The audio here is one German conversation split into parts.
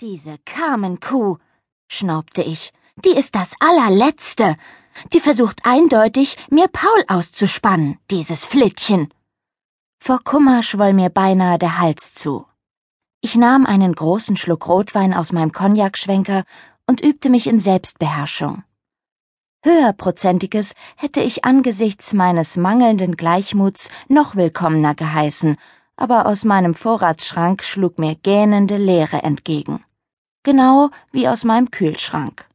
Diese Carmen-Kuh, schnaubte ich, die ist das allerletzte. Die versucht eindeutig, mir Paul auszuspannen, dieses Flittchen. Vor Kummer schwoll mir beinahe der Hals zu. Ich nahm einen großen Schluck Rotwein aus meinem Cognacschwenker und übte mich in Selbstbeherrschung. Höherprozentiges hätte ich angesichts meines mangelnden Gleichmuts noch willkommener geheißen, aber aus meinem Vorratsschrank schlug mir gähnende Leere entgegen genau wie aus meinem Kühlschrank.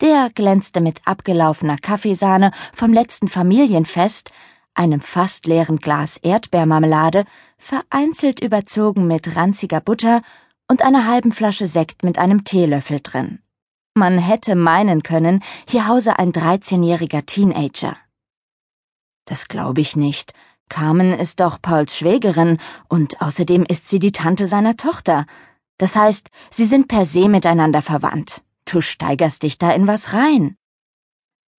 Der glänzte mit abgelaufener Kaffeesahne vom letzten Familienfest, einem fast leeren Glas Erdbeermarmelade, vereinzelt überzogen mit ranziger Butter und einer halben Flasche Sekt mit einem Teelöffel drin. Man hätte meinen können, hier hause ein dreizehnjähriger Teenager. Das glaube ich nicht. Carmen ist doch Pauls Schwägerin und außerdem ist sie die Tante seiner Tochter. Das heißt, sie sind per se miteinander verwandt. Du steigerst dich da in was rein.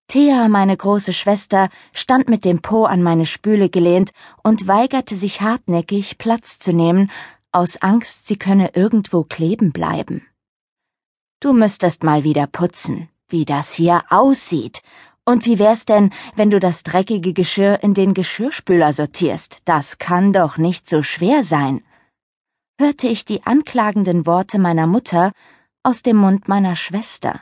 Thea, meine große Schwester, stand mit dem Po an meine Spüle gelehnt und weigerte sich hartnäckig, Platz zu nehmen, aus Angst, sie könne irgendwo kleben bleiben. Du müsstest mal wieder putzen, wie das hier aussieht. Und wie wär's denn, wenn du das dreckige Geschirr in den Geschirrspüler sortierst? Das kann doch nicht so schwer sein hörte ich die anklagenden Worte meiner Mutter aus dem Mund meiner Schwester.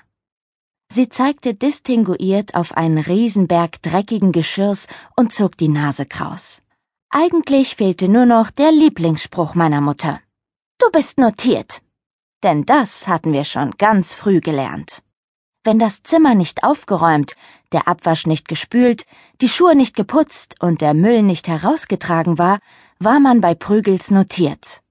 Sie zeigte distinguiert auf einen Riesenberg dreckigen Geschirrs und zog die Nase kraus. Eigentlich fehlte nur noch der Lieblingsspruch meiner Mutter. Du bist notiert. Denn das hatten wir schon ganz früh gelernt. Wenn das Zimmer nicht aufgeräumt, der Abwasch nicht gespült, die Schuhe nicht geputzt und der Müll nicht herausgetragen war, war man bei Prügels notiert.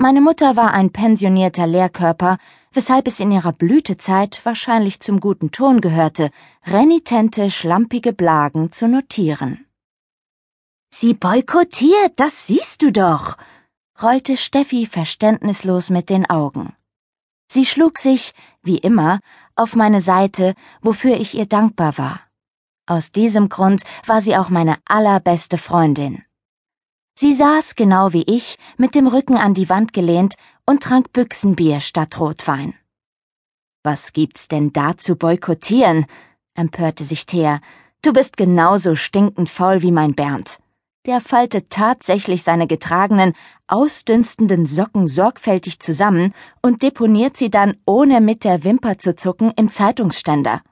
Meine Mutter war ein pensionierter Lehrkörper, weshalb es in ihrer Blütezeit wahrscheinlich zum guten Ton gehörte, renitente, schlampige Blagen zu notieren. Sie boykottiert, das siehst du doch, rollte Steffi verständnislos mit den Augen. Sie schlug sich, wie immer, auf meine Seite, wofür ich ihr dankbar war. Aus diesem Grund war sie auch meine allerbeste Freundin. Sie saß genau wie ich, mit dem Rücken an die Wand gelehnt und trank Büchsenbier statt Rotwein. Was gibt's denn da zu boykottieren? empörte sich Thea. Du bist genauso stinkend faul wie mein Bernd. Der faltet tatsächlich seine getragenen, ausdünstenden Socken sorgfältig zusammen und deponiert sie dann, ohne mit der Wimper zu zucken, im Zeitungsständer.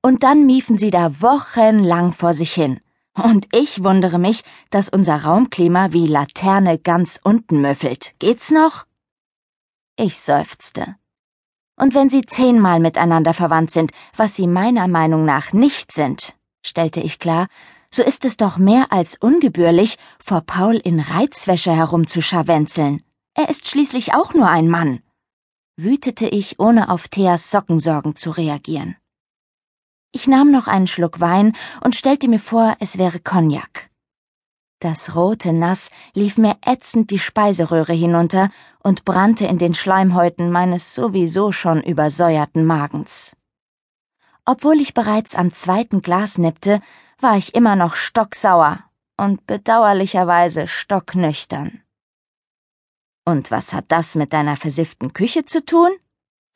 Und dann miefen sie da wochenlang vor sich hin. Und ich wundere mich, dass unser Raumklima wie Laterne ganz unten müffelt. Geht's noch? Ich seufzte. Und wenn sie zehnmal miteinander verwandt sind, was sie meiner Meinung nach nicht sind, stellte ich klar, so ist es doch mehr als ungebührlich, vor Paul in Reizwäsche herumzuscharwenzeln. Er ist schließlich auch nur ein Mann. Wütete ich, ohne auf Theas Sockensorgen zu reagieren. Ich nahm noch einen Schluck Wein und stellte mir vor, es wäre Cognac. Das rote Nass lief mir ätzend die Speiseröhre hinunter und brannte in den Schleimhäuten meines sowieso schon übersäuerten Magens. Obwohl ich bereits am zweiten Glas nippte, war ich immer noch stocksauer und bedauerlicherweise stocknüchtern. Und was hat das mit deiner versifften Küche zu tun?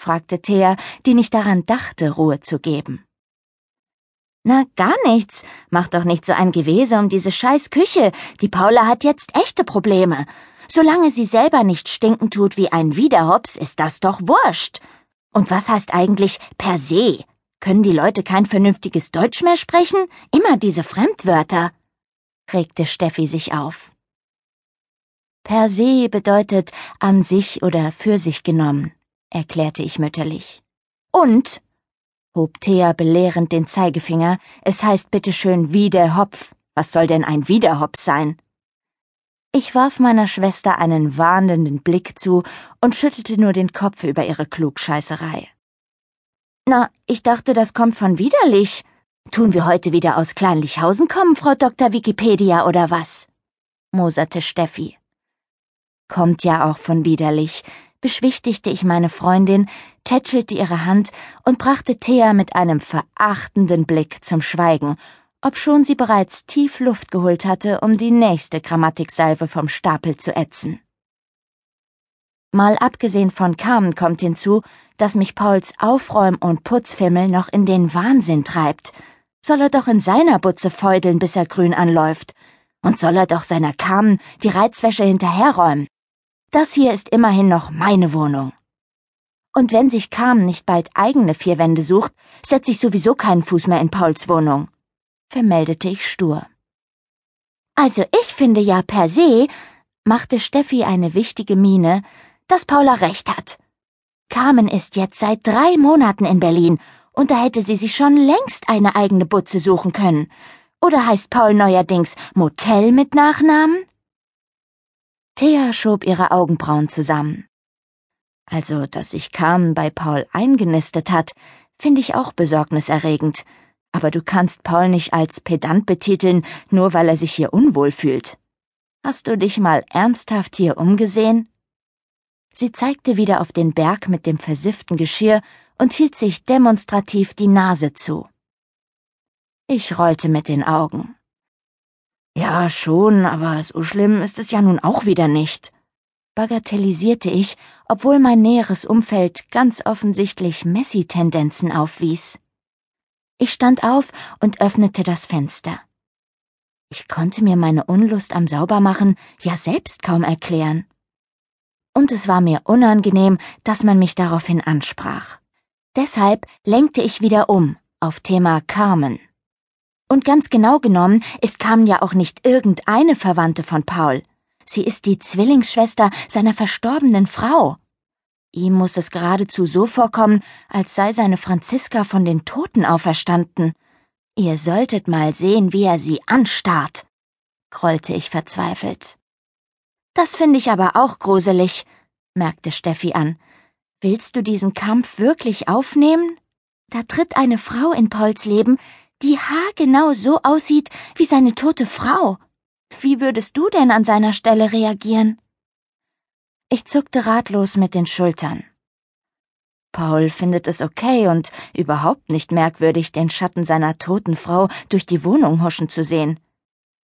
fragte Thea, die nicht daran dachte, Ruhe zu geben. Na, gar nichts. Mach doch nicht so ein Gewese um diese scheiß Küche. Die Paula hat jetzt echte Probleme. Solange sie selber nicht stinken tut wie ein Wiederhops, ist das doch wurscht. Und was heißt eigentlich per se? Können die Leute kein vernünftiges Deutsch mehr sprechen? Immer diese Fremdwörter. regte Steffi sich auf. Per se bedeutet an sich oder für sich genommen, erklärte ich mütterlich. Und hob Thea belehrend den Zeigefinger, es heißt bitteschön Wiederhopf. Was soll denn ein Wiederhopf sein? Ich warf meiner Schwester einen warnenden Blick zu und schüttelte nur den Kopf über ihre Klugscheißerei. Na, ich dachte, das kommt von widerlich. Tun wir heute wieder aus Kleinlichhausen kommen, Frau Dr. Wikipedia, oder was? moserte Steffi. Kommt ja auch von widerlich, beschwichtigte ich meine Freundin, tätschelte ihre Hand und brachte Thea mit einem verachtenden Blick zum Schweigen, obschon sie bereits tief Luft geholt hatte, um die nächste Grammatiksalve vom Stapel zu ätzen. Mal abgesehen von Carmen kommt hinzu, dass mich Pauls Aufräum- und Putzfimmel noch in den Wahnsinn treibt. Soll er doch in seiner Butze feudeln, bis er grün anläuft. Und soll er doch seiner Carmen die Reizwäsche hinterherräumen. Das hier ist immerhin noch meine Wohnung. Und wenn sich Carmen nicht bald eigene vier Wände sucht, setze ich sowieso keinen Fuß mehr in Pauls Wohnung, vermeldete ich stur. Also ich finde ja per se, machte Steffi eine wichtige Miene, dass Paula recht hat. Carmen ist jetzt seit drei Monaten in Berlin und da hätte sie sich schon längst eine eigene Butze suchen können. Oder heißt Paul neuerdings Motel mit Nachnamen? Thea schob ihre Augenbrauen zusammen. Also, dass sich Carmen bei Paul eingenistet hat, finde ich auch besorgniserregend. Aber du kannst Paul nicht als Pedant betiteln, nur weil er sich hier unwohl fühlt. Hast du dich mal ernsthaft hier umgesehen? Sie zeigte wieder auf den Berg mit dem versifften Geschirr und hielt sich demonstrativ die Nase zu. Ich rollte mit den Augen. Ja, schon, aber so schlimm ist es ja nun auch wieder nicht, bagatellisierte ich, obwohl mein näheres Umfeld ganz offensichtlich Messi-Tendenzen aufwies. Ich stand auf und öffnete das Fenster. Ich konnte mir meine Unlust am Saubermachen ja selbst kaum erklären und es war mir unangenehm, dass man mich daraufhin ansprach. Deshalb lenkte ich wieder um auf Thema Carmen. Und ganz genau genommen ist Carmen ja auch nicht irgendeine Verwandte von Paul. Sie ist die Zwillingsschwester seiner verstorbenen Frau. Ihm muss es geradezu so vorkommen, als sei seine Franziska von den Toten auferstanden. Ihr solltet mal sehen, wie er sie anstarrt, grollte ich verzweifelt. Das finde ich aber auch gruselig, merkte Steffi an. Willst du diesen Kampf wirklich aufnehmen? Da tritt eine Frau in Pauls Leben, die haargenau so aussieht wie seine tote Frau. Wie würdest du denn an seiner Stelle reagieren? Ich zuckte ratlos mit den Schultern. Paul findet es okay und überhaupt nicht merkwürdig, den Schatten seiner toten Frau durch die Wohnung huschen zu sehen.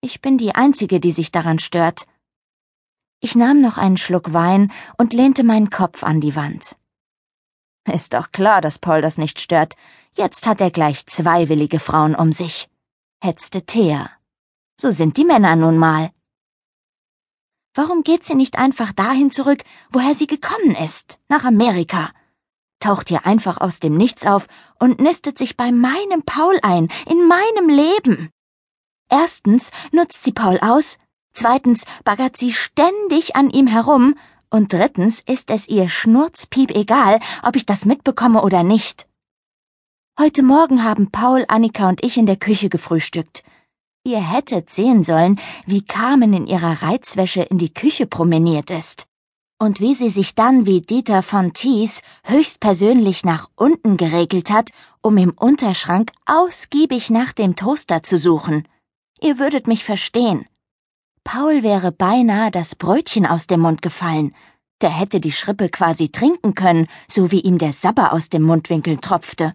Ich bin die Einzige, die sich daran stört. Ich nahm noch einen Schluck Wein und lehnte meinen Kopf an die Wand. Ist doch klar, dass Paul das nicht stört. Jetzt hat er gleich zwei willige Frauen um sich, hetzte Thea. So sind die Männer nun mal. Warum geht sie nicht einfach dahin zurück, woher sie gekommen ist, nach Amerika? Taucht hier einfach aus dem Nichts auf und nistet sich bei meinem Paul ein, in meinem Leben. Erstens nutzt sie Paul aus, Zweitens baggert sie ständig an ihm herum. Und drittens ist es ihr Schnurzpiep egal, ob ich das mitbekomme oder nicht. Heute Morgen haben Paul, Annika und ich in der Küche gefrühstückt. Ihr hättet sehen sollen, wie Carmen in ihrer Reizwäsche in die Küche promeniert ist. Und wie sie sich dann wie Dieter von Thies höchstpersönlich nach unten geregelt hat, um im Unterschrank ausgiebig nach dem Toaster zu suchen. Ihr würdet mich verstehen. Paul wäre beinahe das Brötchen aus dem Mund gefallen. Der hätte die Schrippe quasi trinken können, so wie ihm der Sabber aus dem Mundwinkel tropfte.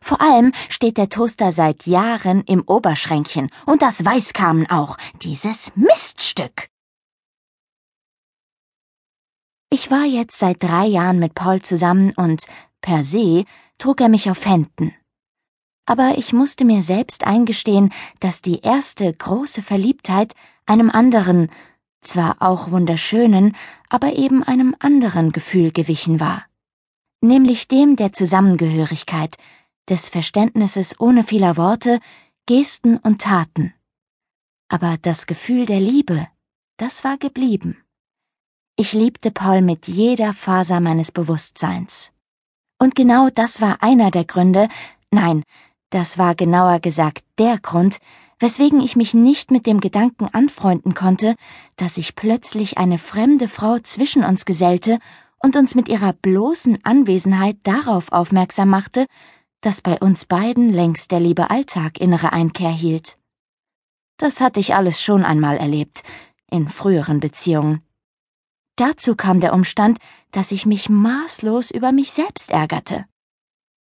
Vor allem steht der Toaster seit Jahren im Oberschränkchen, und das weiß Carmen auch, dieses Miststück. Ich war jetzt seit drei Jahren mit Paul zusammen und per se trug er mich auf Händen. Aber ich musste mir selbst eingestehen, dass die erste große Verliebtheit einem anderen, zwar auch wunderschönen, aber eben einem anderen Gefühl gewichen war, nämlich dem der Zusammengehörigkeit, des Verständnisses ohne vieler Worte, Gesten und Taten. Aber das Gefühl der Liebe, das war geblieben. Ich liebte Paul mit jeder Faser meines Bewusstseins. Und genau das war einer der Gründe, nein, das war genauer gesagt der Grund, weswegen ich mich nicht mit dem Gedanken anfreunden konnte, dass sich plötzlich eine fremde Frau zwischen uns gesellte und uns mit ihrer bloßen Anwesenheit darauf aufmerksam machte, dass bei uns beiden längst der liebe Alltag innere Einkehr hielt. Das hatte ich alles schon einmal erlebt, in früheren Beziehungen. Dazu kam der Umstand, dass ich mich maßlos über mich selbst ärgerte.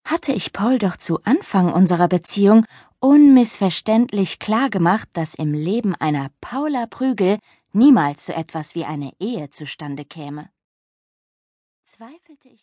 Hatte ich Paul doch zu Anfang unserer Beziehung unmissverständlich klargemacht, dass im Leben einer Paula Prügel niemals so etwas wie eine Ehe zustande käme. zweifelte ich